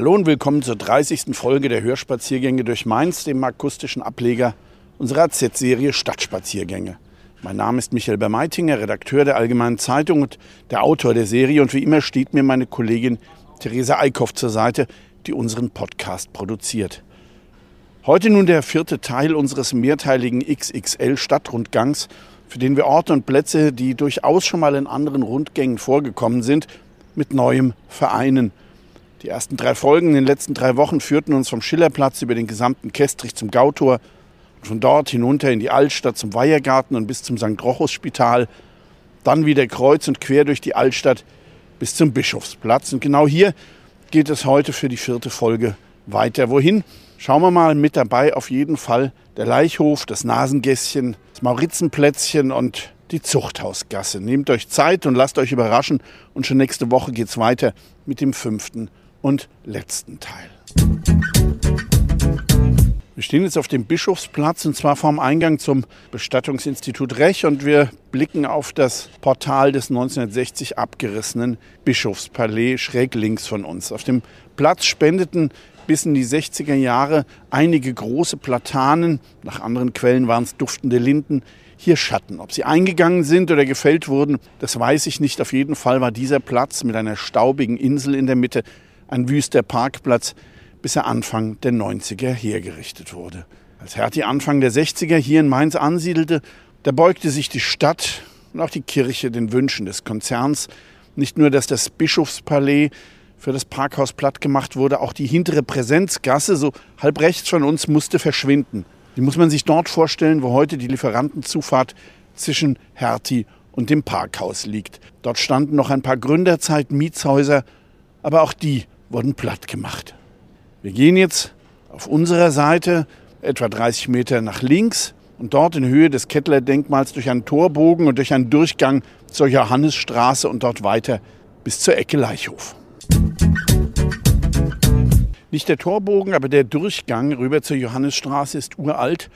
Hallo und willkommen zur 30. Folge der Hörspaziergänge durch Mainz, dem akustischen Ableger unserer Z-Serie Stadtspaziergänge. Mein Name ist Michael Bermeitinger, Redakteur der Allgemeinen Zeitung und der Autor der Serie. Und wie immer steht mir meine Kollegin Theresa Eickhoff zur Seite, die unseren Podcast produziert. Heute nun der vierte Teil unseres mehrteiligen XXL Stadtrundgangs, für den wir Orte und Plätze, die durchaus schon mal in anderen Rundgängen vorgekommen sind, mit neuem vereinen. Die ersten drei Folgen in den letzten drei Wochen führten uns vom Schillerplatz über den gesamten Kestrich zum Gautor von dort hinunter in die Altstadt zum Weihergarten und bis zum St. Rochus Spital, dann wieder kreuz und quer durch die Altstadt bis zum Bischofsplatz. Und genau hier geht es heute für die vierte Folge weiter. Wohin? Schauen wir mal mit dabei auf jeden Fall der Leichhof, das Nasengässchen, das Maurizenplätzchen und die Zuchthausgasse. Nehmt euch Zeit und lasst euch überraschen. Und schon nächste Woche geht es weiter mit dem fünften und letzten Teil. Wir stehen jetzt auf dem Bischofsplatz und zwar vorm Eingang zum Bestattungsinstitut Rech und wir blicken auf das Portal des 1960 abgerissenen Bischofspalais schräg links von uns. Auf dem Platz spendeten bis in die 60er Jahre einige große Platanen, nach anderen Quellen waren es duftende Linden, hier Schatten. Ob sie eingegangen sind oder gefällt wurden, das weiß ich nicht. Auf jeden Fall war dieser Platz mit einer staubigen Insel in der Mitte ein wüster Parkplatz, bis er Anfang der 90er hergerichtet wurde. Als Hertie Anfang der 60er hier in Mainz ansiedelte, da beugte sich die Stadt und auch die Kirche den Wünschen des Konzerns. Nicht nur, dass das Bischofspalais für das Parkhaus platt gemacht wurde, auch die hintere Präsenzgasse, so halb rechts von uns, musste verschwinden. Die muss man sich dort vorstellen, wo heute die Lieferantenzufahrt zwischen Hertie und dem Parkhaus liegt. Dort standen noch ein paar Gründerzeit-Mietshäuser, aber auch die wurden platt gemacht. Wir gehen jetzt auf unserer Seite etwa 30 Meter nach links und dort in Höhe des Kettler-Denkmals durch einen Torbogen und durch einen Durchgang zur Johannisstraße und dort weiter bis zur Ecke Leichhof. Nicht der Torbogen, aber der Durchgang rüber zur Johannisstraße ist uralt.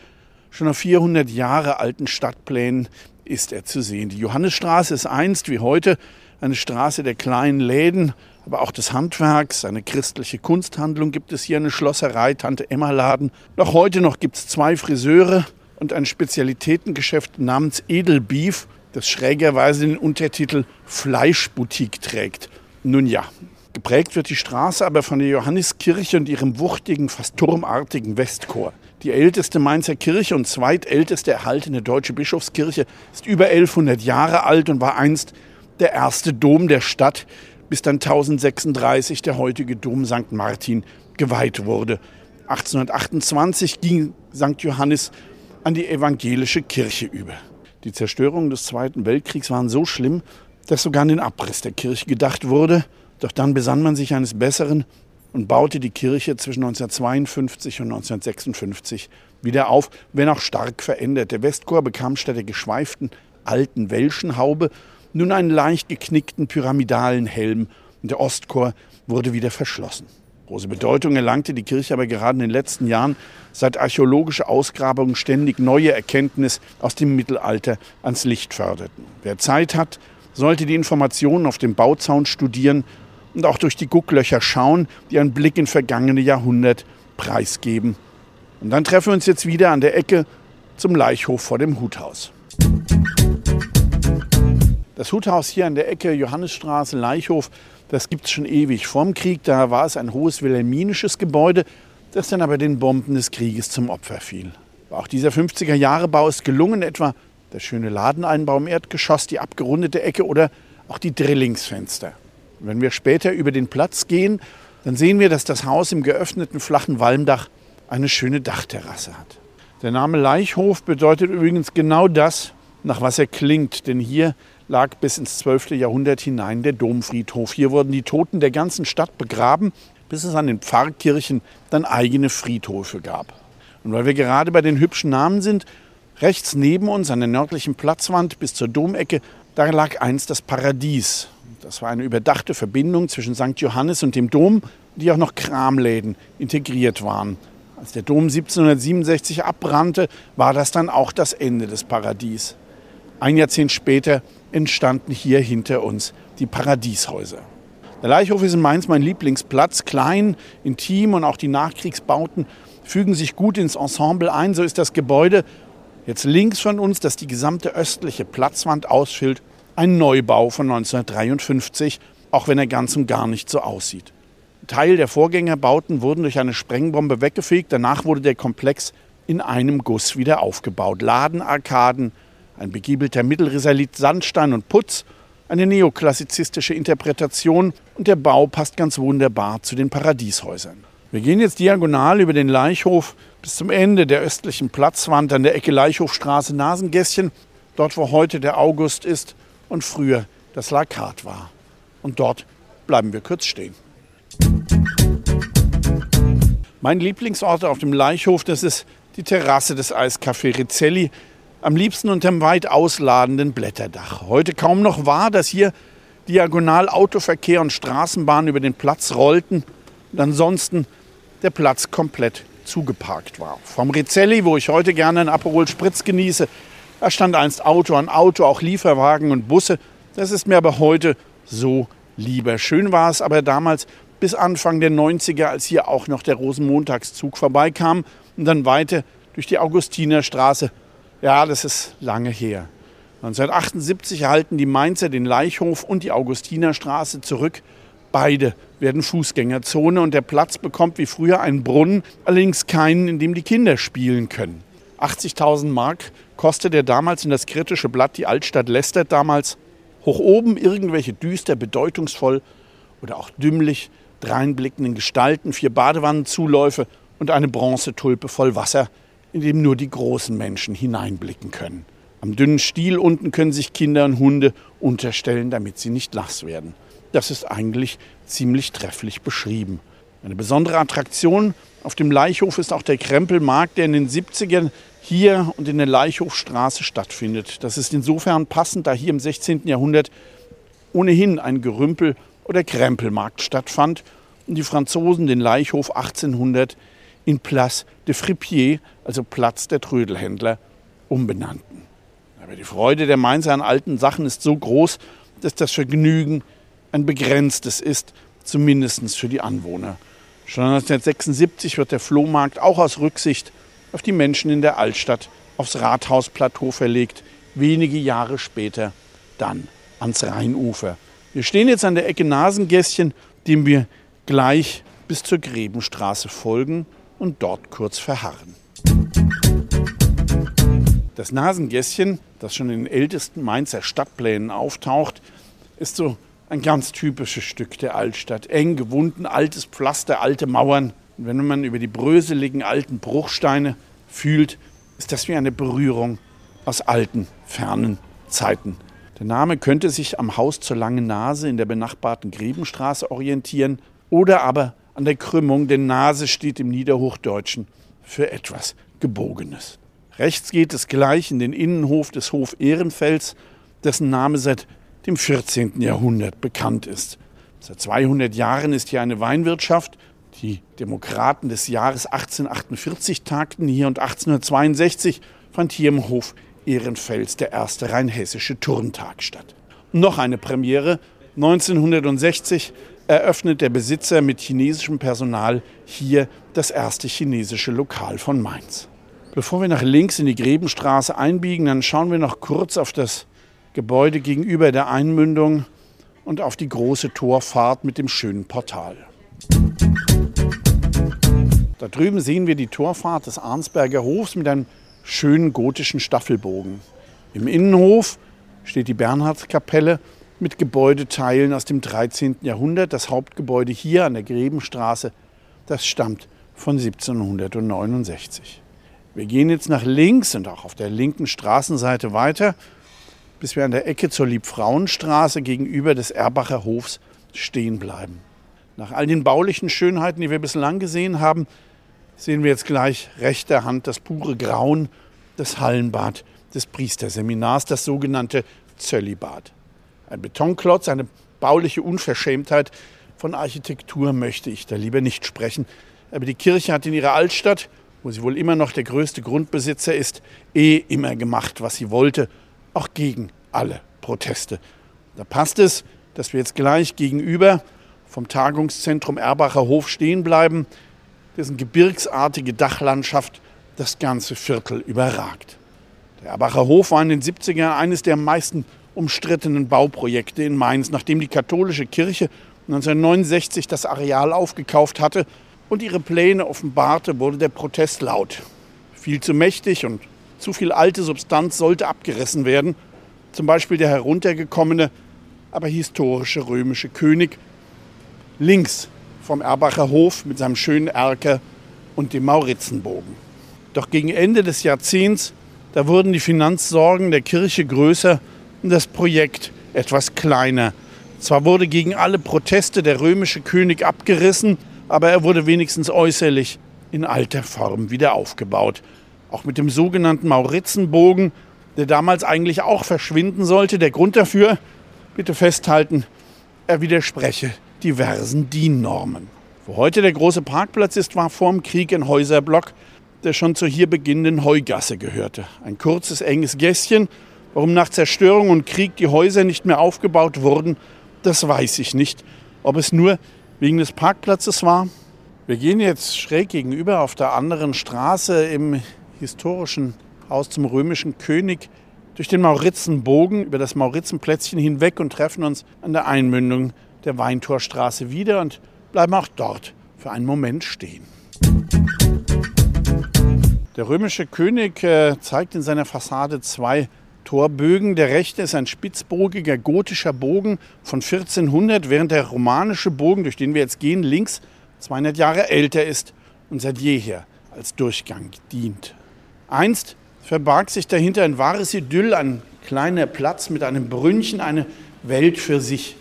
Schon auf 400 Jahre alten Stadtplänen ist er zu sehen. Die Johannisstraße ist einst wie heute eine Straße der kleinen Läden aber auch des Handwerks, eine christliche Kunsthandlung gibt es hier, eine Schlosserei, Tante Emma Laden. Noch heute noch gibt es zwei Friseure und ein Spezialitätengeschäft namens Edelbeef, das schrägerweise den Untertitel Fleischboutique trägt. Nun ja, geprägt wird die Straße aber von der Johanniskirche und ihrem wuchtigen, fast turmartigen Westchor. Die älteste Mainzer Kirche und zweitälteste erhaltene deutsche Bischofskirche ist über 1100 Jahre alt und war einst der erste Dom der Stadt, bis dann 1036 der heutige Dom St. Martin geweiht wurde. 1828 ging St. Johannes an die evangelische Kirche über. Die Zerstörungen des Zweiten Weltkriegs waren so schlimm, dass sogar an den Abriss der Kirche gedacht wurde. Doch dann besann man sich eines Besseren und baute die Kirche zwischen 1952 und 1956 wieder auf, wenn auch stark verändert. Der Westchor bekam statt der geschweiften alten Welschenhaube nun einen leicht geknickten pyramidalen Helm und der Ostchor wurde wieder verschlossen. Große Bedeutung erlangte die Kirche aber gerade in den letzten Jahren, seit archäologische Ausgrabungen ständig neue Erkenntnisse aus dem Mittelalter ans Licht förderten. Wer Zeit hat, sollte die Informationen auf dem Bauzaun studieren und auch durch die Gucklöcher schauen, die einen Blick in vergangene Jahrhundert preisgeben. Und dann treffen wir uns jetzt wieder an der Ecke zum Leichhof vor dem Huthaus. Das Huthaus hier an der Ecke Johannisstraße, Leichhof, das gibt es schon ewig. Vorm Krieg, da war es ein hohes wilhelminisches Gebäude, das dann aber den Bomben des Krieges zum Opfer fiel. Auch dieser 50er-Jahre-Bau ist gelungen, etwa der schöne Ladeneinbau im Erdgeschoss, die abgerundete Ecke oder auch die Drillingsfenster. wenn wir später über den Platz gehen, dann sehen wir, dass das Haus im geöffneten flachen Walmdach eine schöne Dachterrasse hat. Der Name Leichhof bedeutet übrigens genau das, nach was er klingt, denn hier lag bis ins 12. Jahrhundert hinein der Domfriedhof. Hier wurden die Toten der ganzen Stadt begraben, bis es an den Pfarrkirchen dann eigene Friedhöfe gab. Und weil wir gerade bei den hübschen Namen sind, rechts neben uns an der nördlichen Platzwand bis zur Domecke, da lag einst das Paradies. Das war eine überdachte Verbindung zwischen St. Johannes und dem Dom, die auch noch Kramläden integriert waren. Als der Dom 1767 abbrannte, war das dann auch das Ende des Paradies. Ein Jahrzehnt später entstanden hier hinter uns die Paradieshäuser. Der Leichhof ist in Mainz mein Lieblingsplatz, klein, intim und auch die Nachkriegsbauten fügen sich gut ins Ensemble ein. So ist das Gebäude jetzt links von uns, das die gesamte östliche Platzwand ausfüllt, ein Neubau von 1953, auch wenn er ganz und gar nicht so aussieht. Teil der Vorgängerbauten wurden durch eine Sprengbombe weggefegt. Danach wurde der Komplex in einem Guss wieder aufgebaut. Ladenarkaden, ein begiebelter Mittelrisalit Sandstein und Putz, eine neoklassizistische Interpretation und der Bau passt ganz wunderbar zu den Paradieshäusern. Wir gehen jetzt diagonal über den Leichhof bis zum Ende der östlichen Platzwand an der Ecke Leichhofstraße Nasengässchen, dort wo heute der August ist und früher das Lakat war. Und dort bleiben wir kurz stehen. Mein Lieblingsort auf dem Leichhof, das ist die Terrasse des Eiscafé Rizzelli, am liebsten unterm weit ausladenden Blätterdach. Heute kaum noch wahr, dass hier diagonal Autoverkehr und Straßenbahn über den Platz rollten und ansonsten der Platz komplett zugeparkt war. Vom Rizzelli, wo ich heute gerne einen Aperol Spritz genieße, da stand einst Auto an Auto, auch Lieferwagen und Busse. Das ist mir aber heute so lieber. Schön war es aber damals bis Anfang der 90er, als hier auch noch der Rosenmontagszug vorbeikam und dann weiter durch die Augustinerstraße ja, das ist lange her. 1978 erhalten die Mainzer den Leichhof und die Augustinerstraße zurück. Beide werden Fußgängerzone und der Platz bekommt wie früher einen Brunnen, allerdings keinen, in dem die Kinder spielen können. 80.000 Mark kostete damals in das kritische Blatt die Altstadt Lästert damals. Hoch oben irgendwelche düster, bedeutungsvoll oder auch dümmlich dreinblickenden Gestalten, vier Badewannenzuläufe und eine Bronzetulpe voll Wasser in dem nur die großen Menschen hineinblicken können. Am dünnen Stiel unten können sich Kinder und Hunde unterstellen, damit sie nicht nass werden. Das ist eigentlich ziemlich trefflich beschrieben. Eine besondere Attraktion auf dem Leichhof ist auch der Krempelmarkt, der in den 70ern hier und in der Leichhofstraße stattfindet. Das ist insofern passend, da hier im 16. Jahrhundert ohnehin ein Gerümpel- oder Krempelmarkt stattfand und die Franzosen den Leichhof 1800 in Place de Fripier, also Platz der Trödelhändler, umbenannten. Aber die Freude der Mainzer an alten Sachen ist so groß, dass das Vergnügen ein begrenztes ist, zumindest für die Anwohner. Schon 1976 wird der Flohmarkt auch aus Rücksicht auf die Menschen in der Altstadt aufs Rathausplateau verlegt, wenige Jahre später dann ans Rheinufer. Wir stehen jetzt an der Ecke Nasengässchen, dem wir gleich bis zur Grebenstraße folgen und dort kurz verharren. Das Nasengässchen, das schon in den ältesten Mainzer Stadtplänen auftaucht, ist so ein ganz typisches Stück der Altstadt. Eng gewunden, altes Pflaster, alte Mauern. Und wenn man über die bröseligen alten Bruchsteine fühlt, ist das wie eine Berührung aus alten, fernen Zeiten. Der Name könnte sich am Haus zur langen Nase in der benachbarten Grebenstraße orientieren oder aber an der Krümmung, denn Nase steht im Niederhochdeutschen für etwas Gebogenes. Rechts geht es gleich in den Innenhof des Hof Ehrenfels, dessen Name seit dem 14. Jahrhundert bekannt ist. Seit 200 Jahren ist hier eine Weinwirtschaft. Die Demokraten des Jahres 1848 tagten hier und 1862 fand hier im Hof Ehrenfels der erste rheinhessische Turntag statt. noch eine Premiere. 1960 eröffnet der Besitzer mit chinesischem Personal hier das erste chinesische Lokal von Mainz. Bevor wir nach links in die Grebenstraße einbiegen, dann schauen wir noch kurz auf das Gebäude gegenüber der Einmündung und auf die große Torfahrt mit dem schönen Portal. Da drüben sehen wir die Torfahrt des Arnsberger Hofs mit einem schönen gotischen Staffelbogen. Im Innenhof steht die Bernhardskapelle mit Gebäudeteilen aus dem 13. Jahrhundert. Das Hauptgebäude hier an der Grebenstraße, das stammt von 1769. Wir gehen jetzt nach links und auch auf der linken Straßenseite weiter bis wir an der Ecke zur Liebfrauenstraße gegenüber des Erbacher Hofs stehen bleiben. Nach all den baulichen Schönheiten, die wir bislang gesehen haben, sehen wir jetzt gleich rechter Hand das pure Grauen, das Hallenbad des Priesterseminars, das sogenannte Zöllibad. Ein Betonklotz, eine bauliche Unverschämtheit. Von Architektur möchte ich da lieber nicht sprechen. Aber die Kirche hat in ihrer Altstadt, wo sie wohl immer noch der größte Grundbesitzer ist, eh immer gemacht, was sie wollte, auch gegen alle Proteste. Da passt es, dass wir jetzt gleich gegenüber vom Tagungszentrum Erbacher Hof stehen bleiben, dessen gebirgsartige Dachlandschaft das ganze Viertel überragt. Der Erbacher Hof war in den 70ern eines der meisten umstrittenen Bauprojekte in Mainz, nachdem die katholische Kirche 1969 das Areal aufgekauft hatte und ihre Pläne offenbarte, wurde der Protest laut. Viel zu mächtig und zu viel alte Substanz sollte abgerissen werden. Zum Beispiel der heruntergekommene, aber historische römische König links vom Erbacher Hof mit seinem schönen Erker und dem Maurizenbogen. Doch gegen Ende des Jahrzehnts, da wurden die Finanzsorgen der Kirche größer das Projekt etwas kleiner. Zwar wurde gegen alle Proteste der römische König abgerissen, aber er wurde wenigstens äußerlich in alter Form wieder aufgebaut. Auch mit dem sogenannten Maurizenbogen, der damals eigentlich auch verschwinden sollte. Der Grund dafür, bitte festhalten, er widerspreche diversen DIN-Normen. Wo heute der große Parkplatz ist, war vor dem Krieg ein Häuserblock, der schon zur hier beginnenden Heugasse gehörte. Ein kurzes, enges Gässchen, Warum nach Zerstörung und Krieg die Häuser nicht mehr aufgebaut wurden, das weiß ich nicht. Ob es nur wegen des Parkplatzes war? Wir gehen jetzt schräg gegenüber auf der anderen Straße im historischen Haus zum römischen König durch den Maurizenbogen über das Maurizenplätzchen hinweg und treffen uns an der Einmündung der Weintorstraße wieder und bleiben auch dort für einen Moment stehen. Der römische König äh, zeigt in seiner Fassade zwei Torbögen. Der rechte ist ein spitzbogiger gotischer Bogen von 1400, während der romanische Bogen, durch den wir jetzt gehen, links 200 Jahre älter ist und seit jeher als Durchgang dient. Einst verbarg sich dahinter ein wahres Idyll, ein kleiner Platz mit einem Brünnchen, eine Welt für sich.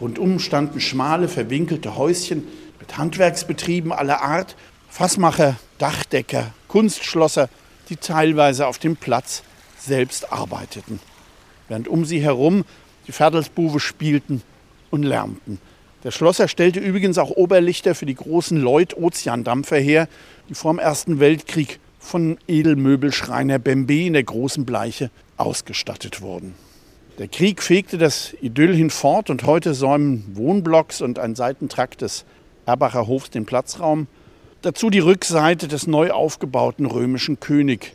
Rundum standen schmale, verwinkelte Häuschen mit Handwerksbetrieben aller Art, Fassmacher, Dachdecker, Kunstschlosser, die teilweise auf dem Platz selbst arbeiteten, während um sie herum die Ferdelsbuwe spielten und lärmten. Der Schlosser stellte übrigens auch Oberlichter für die großen Lloyd-Ozeandampfer her, die vor dem Ersten Weltkrieg von Edelmöbelschreiner Bembe in der großen Bleiche ausgestattet wurden. Der Krieg fegte das Idyll hinfort und heute säumen Wohnblocks und ein Seitentrakt des Erbacher Hofs den Platzraum. Dazu die Rückseite des neu aufgebauten römischen König,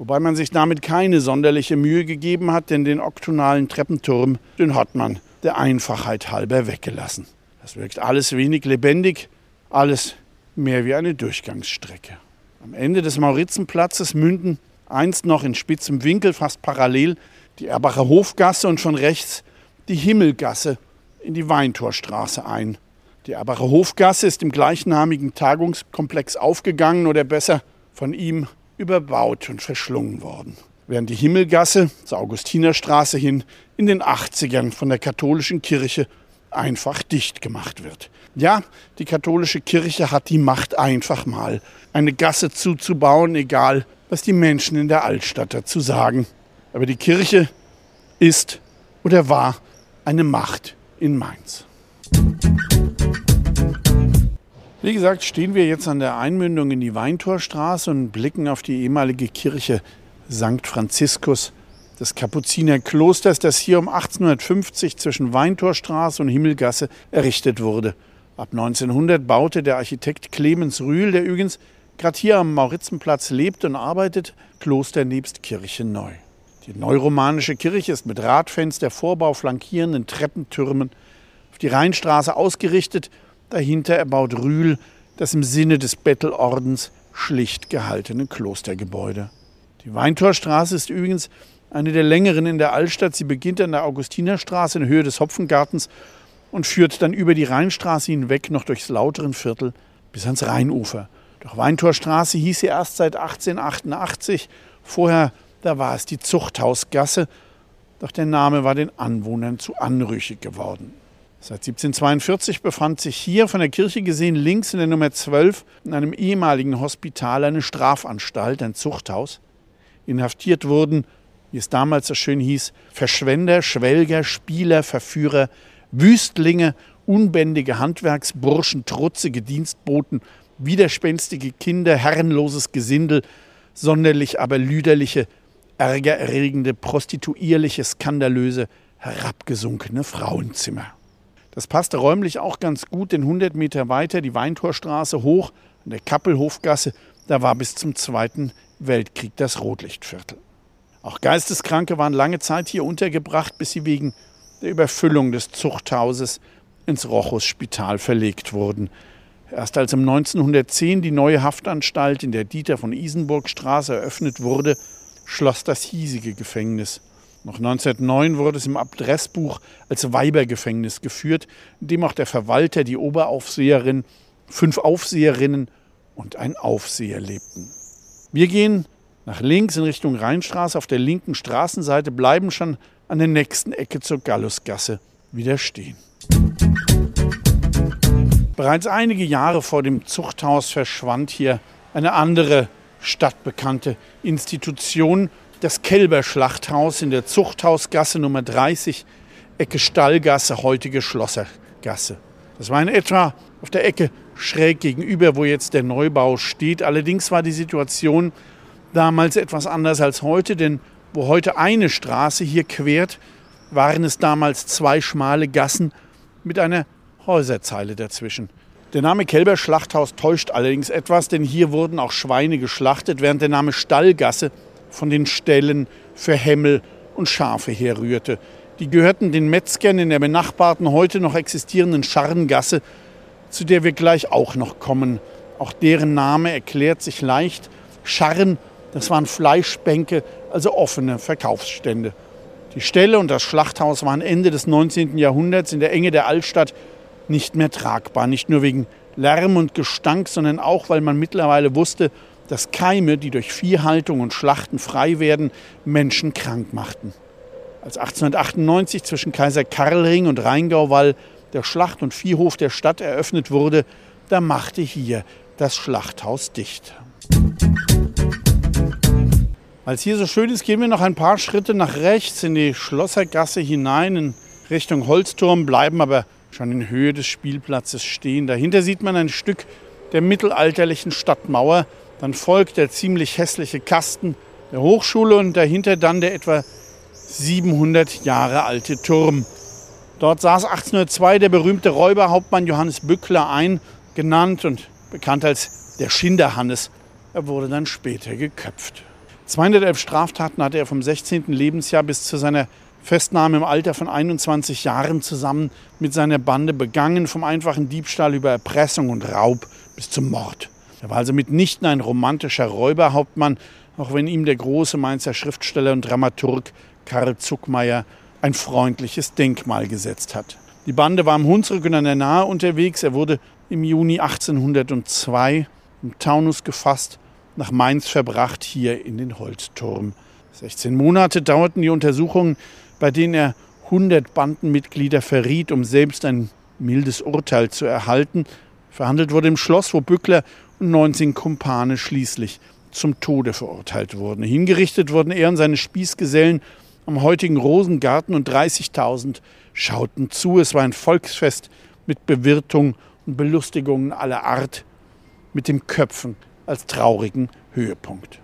Wobei man sich damit keine sonderliche Mühe gegeben hat, denn den oktonalen Treppenturm, den hat man der Einfachheit halber weggelassen. Das wirkt alles wenig lebendig, alles mehr wie eine Durchgangsstrecke. Am Ende des Maurizenplatzes münden einst noch in spitzem Winkel, fast parallel, die Erbacher Hofgasse und von rechts die Himmelgasse in die Weintorstraße ein. Die Erbacher Hofgasse ist im gleichnamigen Tagungskomplex aufgegangen oder besser von ihm überbaut und verschlungen worden. Während die Himmelgasse zur Augustinerstraße hin in den 80ern von der katholischen Kirche einfach dicht gemacht wird. Ja, die katholische Kirche hat die Macht einfach mal, eine Gasse zuzubauen, egal was die Menschen in der Altstadt dazu sagen. Aber die Kirche ist oder war eine Macht in Mainz. Wie gesagt, stehen wir jetzt an der Einmündung in die Weintorstraße und blicken auf die ehemalige Kirche St. Franziskus des Kapuzinerklosters, das hier um 1850 zwischen Weintorstraße und Himmelgasse errichtet wurde. Ab 1900 baute der Architekt Clemens Rühl, der übrigens gerade hier am Maurizenplatz lebt und arbeitet, Kloster nebst Kirche neu. Die neuromanische Kirche ist mit Radfenster, Vorbau, flankierenden Treppentürmen auf die Rheinstraße ausgerichtet Dahinter erbaut Rühl das im Sinne des Bettelordens schlicht gehaltene Klostergebäude. Die Weintorstraße ist übrigens eine der längeren in der Altstadt. Sie beginnt an der Augustinerstraße in Höhe des Hopfengartens und führt dann über die Rheinstraße hinweg noch durchs lauteren Viertel bis ans Rheinufer. Doch Weintorstraße hieß sie erst seit 1888. Vorher, da war es die Zuchthausgasse doch der Name war den Anwohnern zu anrüchig geworden. Seit 1742 befand sich hier von der Kirche gesehen links in der Nummer 12 in einem ehemaligen Hospital eine Strafanstalt, ein Zuchthaus. Inhaftiert wurden, wie es damals so schön hieß, Verschwender, Schwelger, Spieler, Verführer, Wüstlinge, unbändige Handwerksburschen, trutzige Dienstboten, widerspenstige Kinder, herrenloses Gesindel, sonderlich aber lüderliche, ärgererregende, prostituierliche, skandalöse, herabgesunkene Frauenzimmer. Das passte räumlich auch ganz gut, denn 100 Meter weiter die Weintorstraße hoch an der Kappelhofgasse, da war bis zum Zweiten Weltkrieg das Rotlichtviertel. Auch Geisteskranke waren lange Zeit hier untergebracht, bis sie wegen der Überfüllung des Zuchthauses ins Rochus-Spital verlegt wurden. Erst als um 1910 die neue Haftanstalt in der Dieter von Isenburg-Straße eröffnet wurde, schloss das hiesige Gefängnis. Noch 1909 wurde es im Adressbuch als Weibergefängnis geführt, in dem auch der Verwalter, die Oberaufseherin, fünf Aufseherinnen und ein Aufseher lebten. Wir gehen nach links in Richtung Rheinstraße auf der linken Straßenseite, bleiben schon an der nächsten Ecke zur Gallusgasse wieder stehen. Bereits einige Jahre vor dem Zuchthaus verschwand hier eine andere stadtbekannte Institution, das Kälberschlachthaus in der Zuchthausgasse Nummer 30, Ecke Stallgasse, heutige Schlossergasse. Das war in etwa auf der Ecke schräg gegenüber, wo jetzt der Neubau steht. Allerdings war die Situation damals etwas anders als heute, denn wo heute eine Straße hier quert, waren es damals zwei schmale Gassen mit einer Häuserzeile dazwischen. Der Name Kälberschlachthaus täuscht allerdings etwas, denn hier wurden auch Schweine geschlachtet, während der Name Stallgasse von den Ställen für Hämmel und Schafe herrührte. Die gehörten den Metzgern in der benachbarten, heute noch existierenden Scharrengasse, zu der wir gleich auch noch kommen. Auch deren Name erklärt sich leicht. Scharren, das waren Fleischbänke, also offene Verkaufsstände. Die Ställe und das Schlachthaus waren Ende des 19. Jahrhunderts in der Enge der Altstadt nicht mehr tragbar. Nicht nur wegen Lärm und Gestank, sondern auch, weil man mittlerweile wusste, dass Keime, die durch Viehhaltung und Schlachten frei werden, Menschen krank machten. Als 1898 zwischen Kaiser Karlring und Rheingauwall der Schlacht- und Viehhof der Stadt eröffnet wurde, da machte hier das Schlachthaus dicht. Als hier so schön ist, gehen wir noch ein paar Schritte nach rechts in die Schlossergasse hinein in Richtung Holzturm, bleiben aber schon in Höhe des Spielplatzes stehen. Dahinter sieht man ein Stück der mittelalterlichen Stadtmauer. Dann folgt der ziemlich hässliche Kasten der Hochschule und dahinter dann der etwa 700 Jahre alte Turm. Dort saß 1802 der berühmte Räuberhauptmann Johannes Bückler ein, genannt und bekannt als der Schinderhannes. Er wurde dann später geköpft. 211 Straftaten hatte er vom 16. Lebensjahr bis zu seiner Festnahme im Alter von 21 Jahren zusammen mit seiner Bande begangen, vom einfachen Diebstahl über Erpressung und Raub bis zum Mord. Er war also mitnichten ein romantischer Räuberhauptmann, auch wenn ihm der große Mainzer Schriftsteller und Dramaturg Karl Zuckmeier ein freundliches Denkmal gesetzt hat. Die Bande war am Hunsrück und an der Nahe unterwegs. Er wurde im Juni 1802 im Taunus gefasst, nach Mainz verbracht, hier in den Holzturm. 16 Monate dauerten die Untersuchungen, bei denen er 100 Bandenmitglieder verriet, um selbst ein mildes Urteil zu erhalten. Verhandelt wurde im Schloss, wo Bückler und 19 Kumpane schließlich zum Tode verurteilt wurden. Hingerichtet wurden er und seine Spießgesellen am heutigen Rosengarten und 30.000 schauten zu. Es war ein Volksfest mit Bewirtung und Belustigungen aller Art, mit dem Köpfen als traurigen Höhepunkt.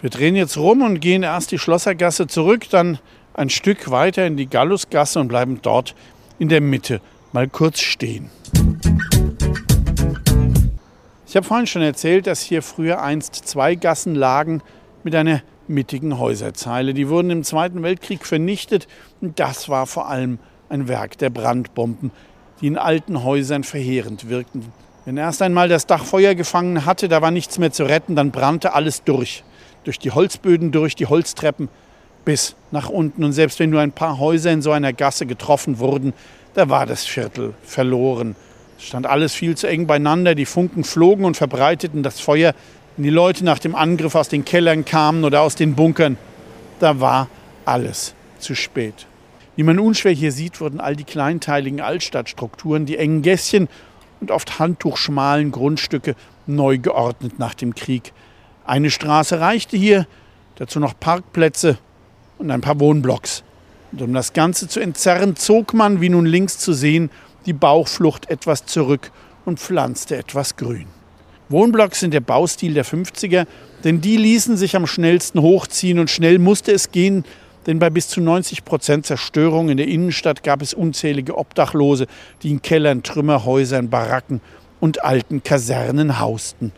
Wir drehen jetzt rum und gehen erst die Schlossergasse zurück, dann ein Stück weiter in die Gallusgasse und bleiben dort in der Mitte mal kurz stehen. Ich habe vorhin schon erzählt, dass hier früher einst zwei Gassen lagen mit einer mittigen Häuserzeile. Die wurden im Zweiten Weltkrieg vernichtet und das war vor allem ein Werk der Brandbomben, die in alten Häusern verheerend wirkten. Wenn erst einmal das Dach Feuer gefangen hatte, da war nichts mehr zu retten, dann brannte alles durch. Durch die Holzböden, durch die Holztreppen bis nach unten. Und selbst wenn nur ein paar Häuser in so einer Gasse getroffen wurden, da war das Viertel verloren. Stand alles viel zu eng beieinander, die Funken flogen und verbreiteten das Feuer wenn die Leute nach dem Angriff aus den Kellern kamen oder aus den Bunkern, da war alles zu spät. Wie man unschwer hier sieht, wurden all die kleinteiligen Altstadtstrukturen, die engen Gässchen und oft handtuchschmalen Grundstücke neu geordnet nach dem Krieg. Eine Straße reichte hier, dazu noch Parkplätze und ein paar Wohnblocks. Und um das Ganze zu entzerren, zog man, wie nun links zu sehen, die Bauchflucht etwas zurück und pflanzte etwas Grün. Wohnblocks sind der Baustil der 50er, denn die ließen sich am schnellsten hochziehen und schnell musste es gehen, denn bei bis zu 90 Prozent Zerstörung in der Innenstadt gab es unzählige Obdachlose, die in Kellern, Trümmerhäusern, Baracken und alten Kasernen hausten.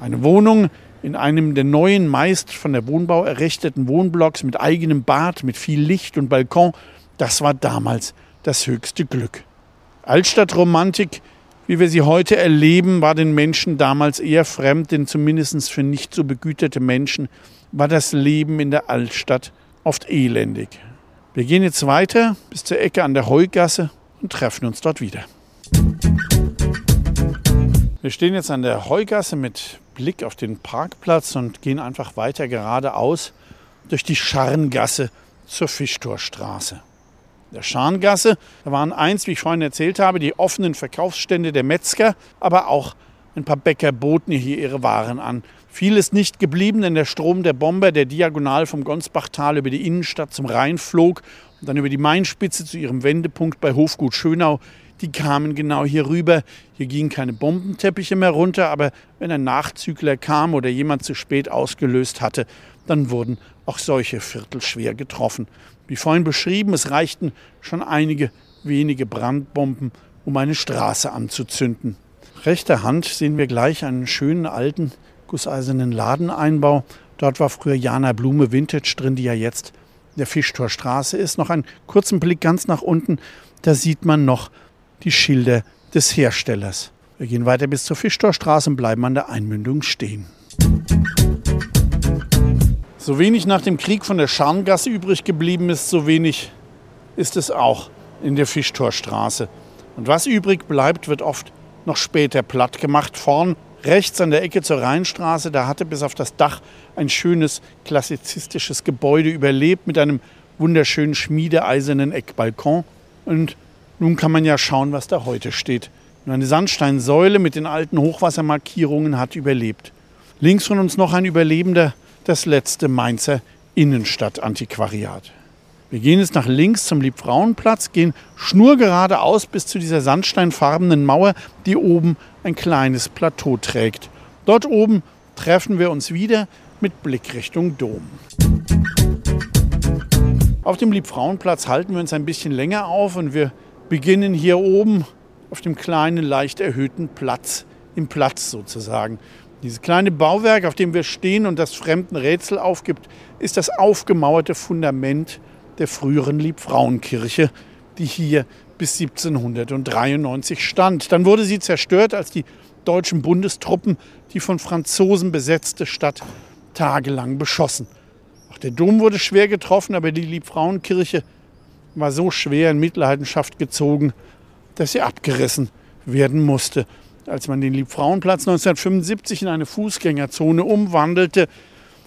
Eine Wohnung in einem der neuen, meist von der Wohnbau errichteten Wohnblocks mit eigenem Bad, mit viel Licht und Balkon, das war damals das höchste Glück. Altstadtromantik, wie wir sie heute erleben, war den Menschen damals eher fremd, denn zumindest für nicht so begüterte Menschen war das Leben in der Altstadt oft elendig. Wir gehen jetzt weiter bis zur Ecke an der Heugasse und treffen uns dort wieder. Wir stehen jetzt an der Heugasse mit Blick auf den Parkplatz und gehen einfach weiter geradeaus durch die Scharngasse zur Fischtorstraße. Der Scharngasse, da waren einst, wie ich vorhin erzählt habe, die offenen Verkaufsstände der Metzger, aber auch ein paar Bäcker boten hier ihre Waren an. Viel ist nicht geblieben, denn der Strom der Bomber, der diagonal vom Gonsbachtal über die Innenstadt zum Rhein flog und dann über die Mainspitze zu ihrem Wendepunkt bei Hofgut Schönau, die kamen genau hier rüber. Hier gingen keine Bombenteppiche mehr runter, aber wenn ein Nachzügler kam oder jemand zu spät ausgelöst hatte, dann wurden auch solche Viertel schwer getroffen. Wie vorhin beschrieben, es reichten schon einige wenige Brandbomben, um eine Straße anzuzünden. Rechter Hand sehen wir gleich einen schönen alten gusseisernen Ladeneinbau. Dort war früher Jana Blume Vintage drin, die ja jetzt der Fischtorstraße ist. Noch einen kurzen Blick ganz nach unten, da sieht man noch die Schilder des Herstellers. Wir gehen weiter bis zur Fischtorstraße und bleiben an der Einmündung stehen. So wenig nach dem Krieg von der Scharngasse übrig geblieben ist, so wenig ist es auch in der Fischtorstraße. Und was übrig bleibt, wird oft noch später platt gemacht. Vorn rechts an der Ecke zur Rheinstraße, da hatte bis auf das Dach ein schönes klassizistisches Gebäude überlebt mit einem wunderschönen schmiedeeisernen Eckbalkon. Und nun kann man ja schauen, was da heute steht. Und eine Sandsteinsäule mit den alten Hochwassermarkierungen hat überlebt. Links von uns noch ein Überlebender, das letzte Mainzer Innenstadtantiquariat. Wir gehen jetzt nach links zum Liebfrauenplatz, gehen schnurgeradeaus bis zu dieser sandsteinfarbenen Mauer, die oben ein kleines Plateau trägt. Dort oben treffen wir uns wieder mit Blick Richtung Dom. Auf dem Liebfrauenplatz halten wir uns ein bisschen länger auf und wir beginnen hier oben auf dem kleinen, leicht erhöhten Platz, im Platz sozusagen. Dieses kleine Bauwerk, auf dem wir stehen und das fremden Rätsel aufgibt, ist das aufgemauerte Fundament der früheren Liebfrauenkirche, die hier bis 1793 stand. Dann wurde sie zerstört, als die deutschen Bundestruppen die von Franzosen besetzte Stadt tagelang beschossen. Auch der Dom wurde schwer getroffen, aber die Liebfrauenkirche war so schwer in Mitleidenschaft gezogen, dass sie abgerissen werden musste. Als man den Liebfrauenplatz 1975 in eine Fußgängerzone umwandelte,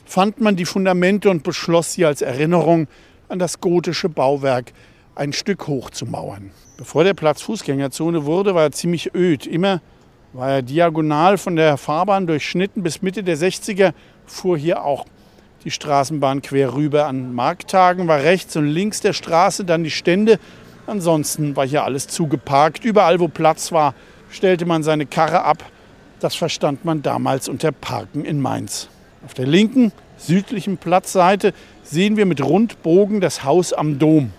fand man die Fundamente und beschloss sie als Erinnerung an das gotische Bauwerk ein Stück hoch zu mauern. Bevor der Platz Fußgängerzone wurde, war er ziemlich öd. Immer war er diagonal von der Fahrbahn durchschnitten. Bis Mitte der 60er fuhr hier auch die Straßenbahn quer rüber. An Markttagen war rechts und links der Straße dann die Stände. Ansonsten war hier alles zugeparkt. Überall, wo Platz war, stellte man seine Karre ab. Das verstand man damals unter Parken in Mainz. Auf der linken, südlichen Platzseite sehen wir mit Rundbogen das Haus am Dom,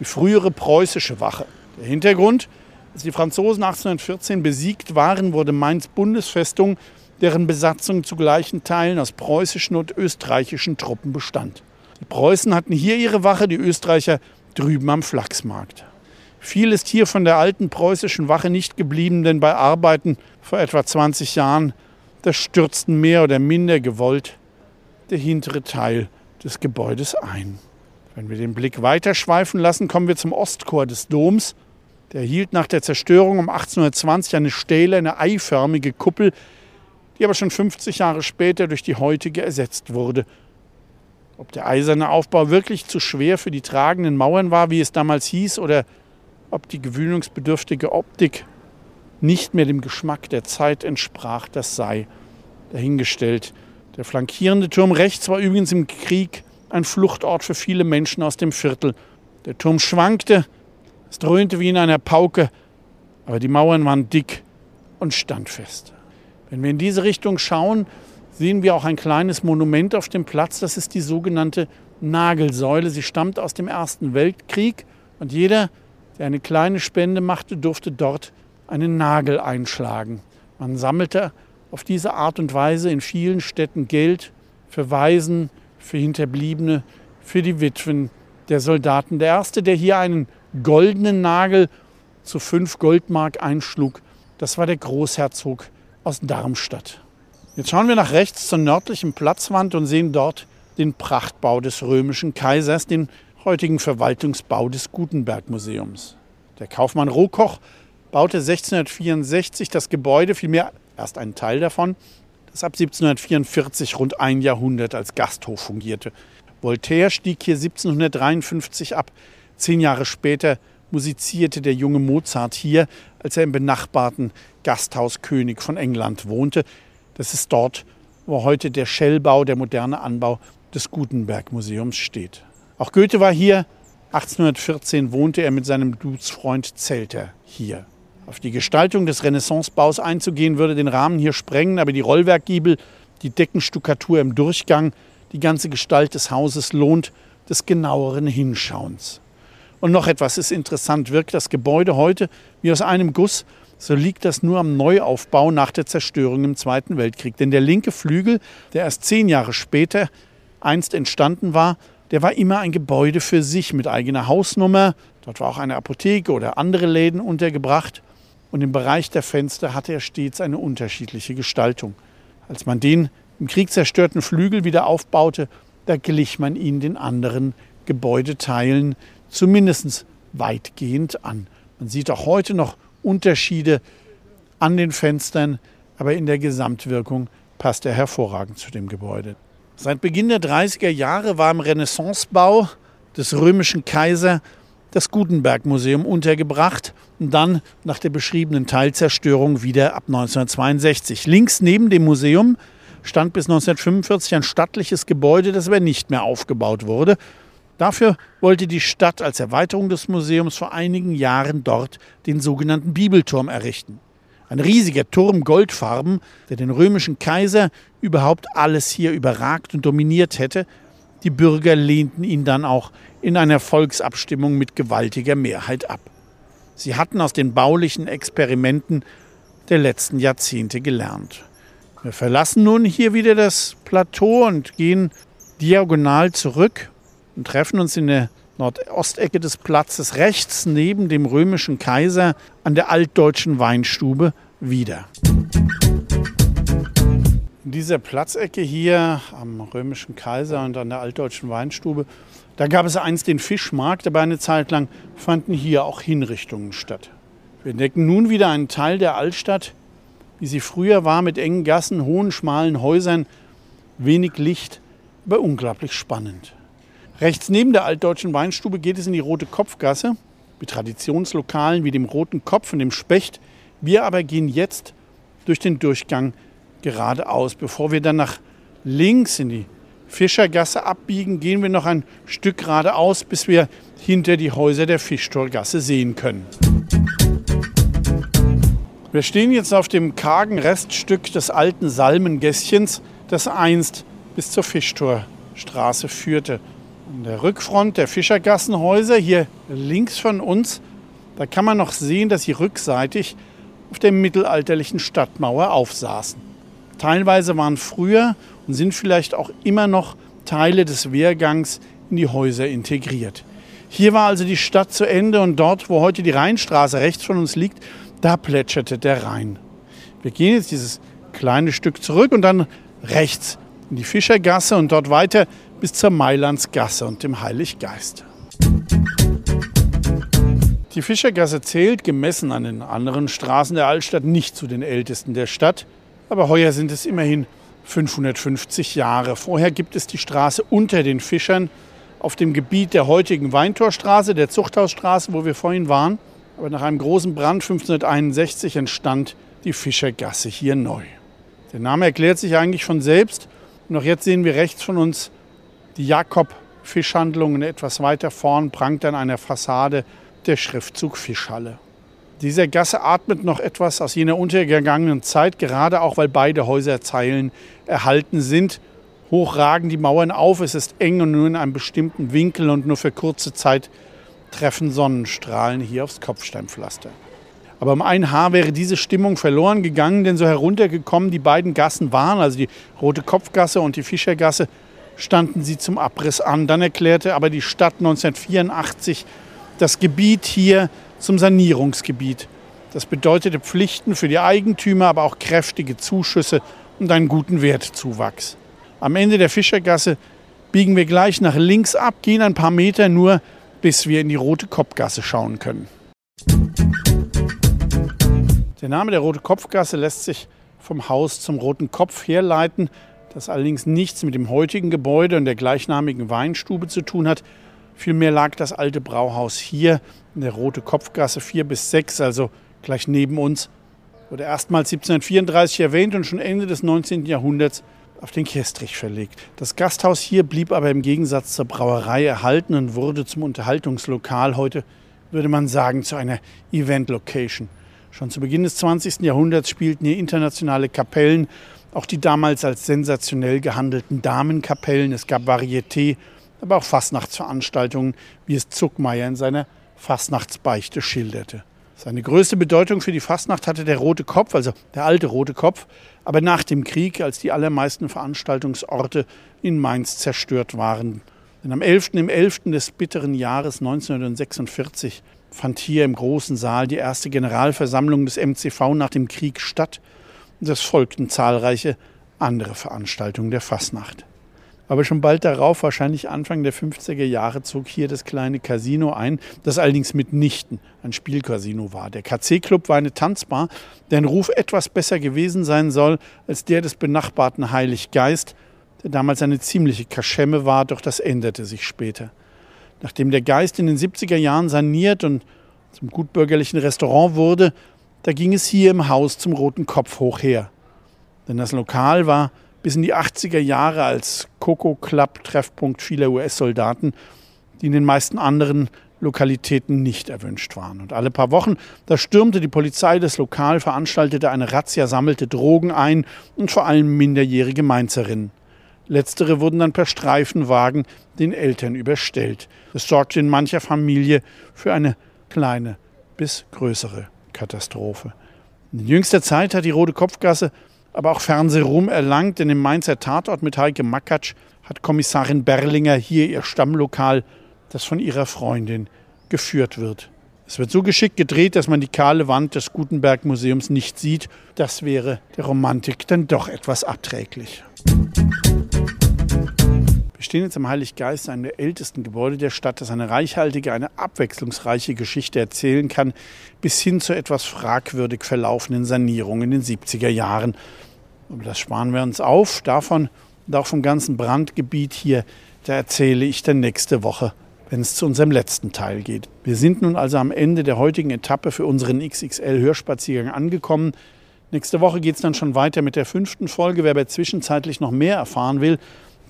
die frühere preußische Wache. Der Hintergrund, als die Franzosen 1814 besiegt waren, wurde Mainz Bundesfestung, deren Besatzung zu gleichen Teilen aus preußischen und österreichischen Truppen bestand. Die Preußen hatten hier ihre Wache, die Österreicher drüben am Flachsmarkt. Viel ist hier von der alten preußischen Wache nicht geblieben, denn bei Arbeiten vor etwa 20 Jahren, da stürzten mehr oder minder gewollt der hintere Teil des Gebäudes ein. Wenn wir den Blick weiter schweifen lassen, kommen wir zum Ostchor des Doms. Der hielt nach der Zerstörung um 1820 eine Stele, eine eiförmige Kuppel, die aber schon 50 Jahre später durch die heutige ersetzt wurde. Ob der eiserne Aufbau wirklich zu schwer für die tragenden Mauern war, wie es damals hieß, oder ob die gewöhnungsbedürftige Optik nicht mehr dem Geschmack der Zeit entsprach, das sei dahingestellt. Der flankierende Turm rechts war übrigens im Krieg ein Fluchtort für viele Menschen aus dem Viertel. Der Turm schwankte, es dröhnte wie in einer Pauke, aber die Mauern waren dick und standfest. Wenn wir in diese Richtung schauen, sehen wir auch ein kleines Monument auf dem Platz. Das ist die sogenannte Nagelsäule. Sie stammt aus dem Ersten Weltkrieg und jeder, der eine kleine Spende machte, durfte dort einen Nagel einschlagen. Man sammelte auf diese Art und Weise in vielen Städten Geld für Waisen, für Hinterbliebene, für die Witwen der Soldaten. Der erste, der hier einen goldenen Nagel zu fünf Goldmark einschlug, das war der Großherzog aus Darmstadt. Jetzt schauen wir nach rechts zur nördlichen Platzwand und sehen dort den Prachtbau des römischen Kaisers, den heutigen Verwaltungsbau des Gutenberg-Museums. Der Kaufmann Rohkoch baute 1664 das Gebäude, vielmehr erst einen Teil davon, das ab 1744 rund ein Jahrhundert als Gasthof fungierte. Voltaire stieg hier 1753 ab. Zehn Jahre später musizierte der junge Mozart hier, als er im benachbarten Gasthaus König von England wohnte. Das ist dort, wo heute der Schellbau, der moderne Anbau des Gutenberg-Museums steht. Auch Goethe war hier. 1814 wohnte er mit seinem Dudesfreund Zelter hier. Auf die Gestaltung des Renaissancebaus einzugehen, würde den Rahmen hier sprengen, aber die Rollwerkgiebel, die Deckenstuckatur im Durchgang, die ganze Gestalt des Hauses lohnt des genaueren Hinschauens. Und noch etwas ist interessant, wirkt das Gebäude heute wie aus einem Guss, so liegt das nur am Neuaufbau nach der Zerstörung im Zweiten Weltkrieg. Denn der linke Flügel, der erst zehn Jahre später einst entstanden war, der war immer ein Gebäude für sich mit eigener Hausnummer. Dort war auch eine Apotheke oder andere Läden untergebracht und im Bereich der Fenster hatte er stets eine unterschiedliche Gestaltung. Als man den im Krieg zerstörten Flügel wieder aufbaute, da glich man ihn den anderen Gebäudeteilen zumindest weitgehend an. Man sieht auch heute noch Unterschiede an den Fenstern, aber in der Gesamtwirkung passt er hervorragend zu dem Gebäude. Seit Beginn der 30er Jahre war im Renaissancebau des römischen Kaisers das Gutenberg-Museum untergebracht und dann nach der beschriebenen Teilzerstörung wieder ab 1962. Links neben dem Museum stand bis 1945 ein stattliches Gebäude, das aber nicht mehr aufgebaut wurde. Dafür wollte die Stadt als Erweiterung des Museums vor einigen Jahren dort den sogenannten Bibelturm errichten. Ein riesiger Turm goldfarben, der den römischen Kaiser überhaupt alles hier überragt und dominiert hätte. Die Bürger lehnten ihn dann auch in einer Volksabstimmung mit gewaltiger Mehrheit ab. Sie hatten aus den baulichen Experimenten der letzten Jahrzehnte gelernt. Wir verlassen nun hier wieder das Plateau und gehen diagonal zurück und treffen uns in der Nordostecke des Platzes rechts neben dem römischen Kaiser an der altdeutschen Weinstube wieder. In dieser Platzecke hier am römischen Kaiser und an der altdeutschen Weinstube da gab es einst den Fischmarkt, aber eine Zeit lang fanden hier auch Hinrichtungen statt. Wir entdecken nun wieder einen Teil der Altstadt, wie sie früher war, mit engen Gassen, hohen, schmalen Häusern, wenig Licht, aber unglaublich spannend. Rechts neben der altdeutschen Weinstube geht es in die Rote Kopfgasse mit Traditionslokalen wie dem Roten Kopf und dem Specht. Wir aber gehen jetzt durch den Durchgang geradeaus, bevor wir dann nach links in die Fischergasse abbiegen, gehen wir noch ein Stück geradeaus, bis wir hinter die Häuser der Fischtorgasse sehen können. Wir stehen jetzt auf dem kargen Reststück des alten Salmengässchens, das einst bis zur Fischtorstraße führte. An der Rückfront der Fischergassenhäuser, hier links von uns, da kann man noch sehen, dass sie rückseitig auf der mittelalterlichen Stadtmauer aufsaßen. Teilweise waren früher und sind vielleicht auch immer noch Teile des Wehrgangs in die Häuser integriert. Hier war also die Stadt zu Ende und dort, wo heute die Rheinstraße rechts von uns liegt, da plätscherte der Rhein. Wir gehen jetzt dieses kleine Stück zurück und dann rechts in die Fischergasse und dort weiter bis zur Mailandsgasse und dem Heiliggeist. Die Fischergasse zählt, gemessen an den anderen Straßen der Altstadt, nicht zu den ältesten der Stadt, aber heuer sind es immerhin 550 Jahre. Vorher gibt es die Straße unter den Fischern auf dem Gebiet der heutigen Weintorstraße, der Zuchthausstraße, wo wir vorhin waren. Aber nach einem großen Brand 1561 entstand die Fischergasse hier neu. Der Name erklärt sich eigentlich von selbst. Auch jetzt sehen wir rechts von uns die Jakob-Fischhandlung und etwas weiter vorn prangt an einer Fassade der Schriftzug Fischhalle. Diese Gasse atmet noch etwas aus jener untergegangenen Zeit, gerade auch weil beide Häuserzeilen erhalten sind. Hoch ragen die Mauern auf, es ist eng und nur in einem bestimmten Winkel und nur für kurze Zeit treffen Sonnenstrahlen hier aufs Kopfsteinpflaster. Aber um ein Haar wäre diese Stimmung verloren gegangen, denn so heruntergekommen die beiden Gassen waren, also die Rote Kopfgasse und die Fischergasse, standen sie zum Abriss an. Dann erklärte aber die Stadt 1984 das Gebiet hier zum Sanierungsgebiet. Das bedeutete Pflichten für die Eigentümer, aber auch kräftige Zuschüsse und einen guten Wertzuwachs. Am Ende der Fischergasse biegen wir gleich nach links ab, gehen ein paar Meter nur, bis wir in die Rote Kopfgasse schauen können. Der Name der Rote Kopfgasse lässt sich vom Haus zum Roten Kopf herleiten, das allerdings nichts mit dem heutigen Gebäude und der gleichnamigen Weinstube zu tun hat, Vielmehr lag das alte Brauhaus hier in der Rote Kopfgasse 4 bis 6, also gleich neben uns. Wurde erstmals 1734 erwähnt und schon Ende des 19. Jahrhunderts auf den Kestrich verlegt. Das Gasthaus hier blieb aber im Gegensatz zur Brauerei erhalten und wurde zum Unterhaltungslokal. Heute würde man sagen zu einer Event-Location. Schon zu Beginn des 20. Jahrhunderts spielten hier internationale Kapellen, auch die damals als sensationell gehandelten Damenkapellen. Es gab Varieté aber auch Fastnachtsveranstaltungen, wie es Zuckmeier in seiner Fastnachtsbeichte schilderte. Seine größte Bedeutung für die Fastnacht hatte der Rote Kopf, also der alte Rote Kopf, aber nach dem Krieg, als die allermeisten Veranstaltungsorte in Mainz zerstört waren. Denn am 11. im 11. des bitteren Jahres 1946 fand hier im großen Saal die erste Generalversammlung des MCV nach dem Krieg statt es folgten zahlreiche andere Veranstaltungen der Fastnacht. Aber schon bald darauf, wahrscheinlich Anfang der 50er Jahre, zog hier das kleine Casino ein, das allerdings mitnichten ein Spielcasino war. Der KC-Club war eine Tanzbar, deren Ruf etwas besser gewesen sein soll als der des benachbarten Heiliggeist, der damals eine ziemliche Kaschemme war, doch das änderte sich später. Nachdem der Geist in den 70er Jahren saniert und zum gutbürgerlichen Restaurant wurde, da ging es hier im Haus zum Roten Kopf hoch her. Denn das Lokal war bis in die 80er Jahre als Coco Club Treffpunkt vieler US-Soldaten, die in den meisten anderen Lokalitäten nicht erwünscht waren. Und alle paar Wochen, da stürmte die Polizei das Lokal, veranstaltete eine Razzia, sammelte Drogen ein und vor allem minderjährige Mainzerinnen. Letztere wurden dann per Streifenwagen den Eltern überstellt. Das sorgte in mancher Familie für eine kleine bis größere Katastrophe. In jüngster Zeit hat die Rote Kopfgasse aber auch Fernsehruhm erlangt, denn im Mainzer Tatort mit Heike Makatsch hat Kommissarin Berlinger hier ihr Stammlokal, das von ihrer Freundin geführt wird. Es wird so geschickt gedreht, dass man die kahle Wand des Gutenberg Museums nicht sieht. Das wäre der Romantik dann doch etwas abträglich. Wir stehen jetzt am Heiliggeist, einem der ältesten Gebäude der Stadt, das eine reichhaltige, eine abwechslungsreiche Geschichte erzählen kann, bis hin zur etwas fragwürdig verlaufenden Sanierung in den 70er Jahren. Aber das sparen wir uns auf. Davon und auch vom ganzen Brandgebiet hier, da erzähle ich dann nächste Woche, wenn es zu unserem letzten Teil geht. Wir sind nun also am Ende der heutigen Etappe für unseren XXL-Hörspaziergang angekommen. Nächste Woche geht es dann schon weiter mit der fünften Folge. Wer aber zwischenzeitlich noch mehr erfahren will,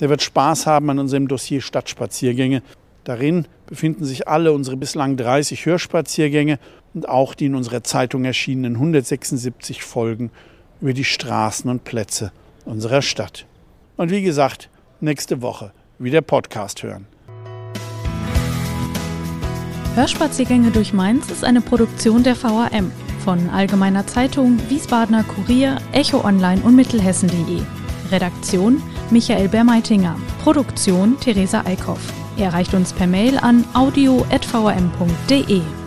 der wird Spaß haben an unserem Dossier Stadtspaziergänge. Darin befinden sich alle unsere bislang 30 Hörspaziergänge und auch die in unserer Zeitung erschienenen 176 Folgen über die Straßen und Plätze unserer Stadt. Und wie gesagt, nächste Woche wieder Podcast hören. Hörspaziergänge durch Mainz ist eine Produktion der VAM von Allgemeiner Zeitung, Wiesbadener Kurier, Echo Online und Mittelhessen.de. Redaktion Michael Bermeitinger. Produktion Theresa Eickhoff. Er erreicht uns per Mail an audio.vam.de.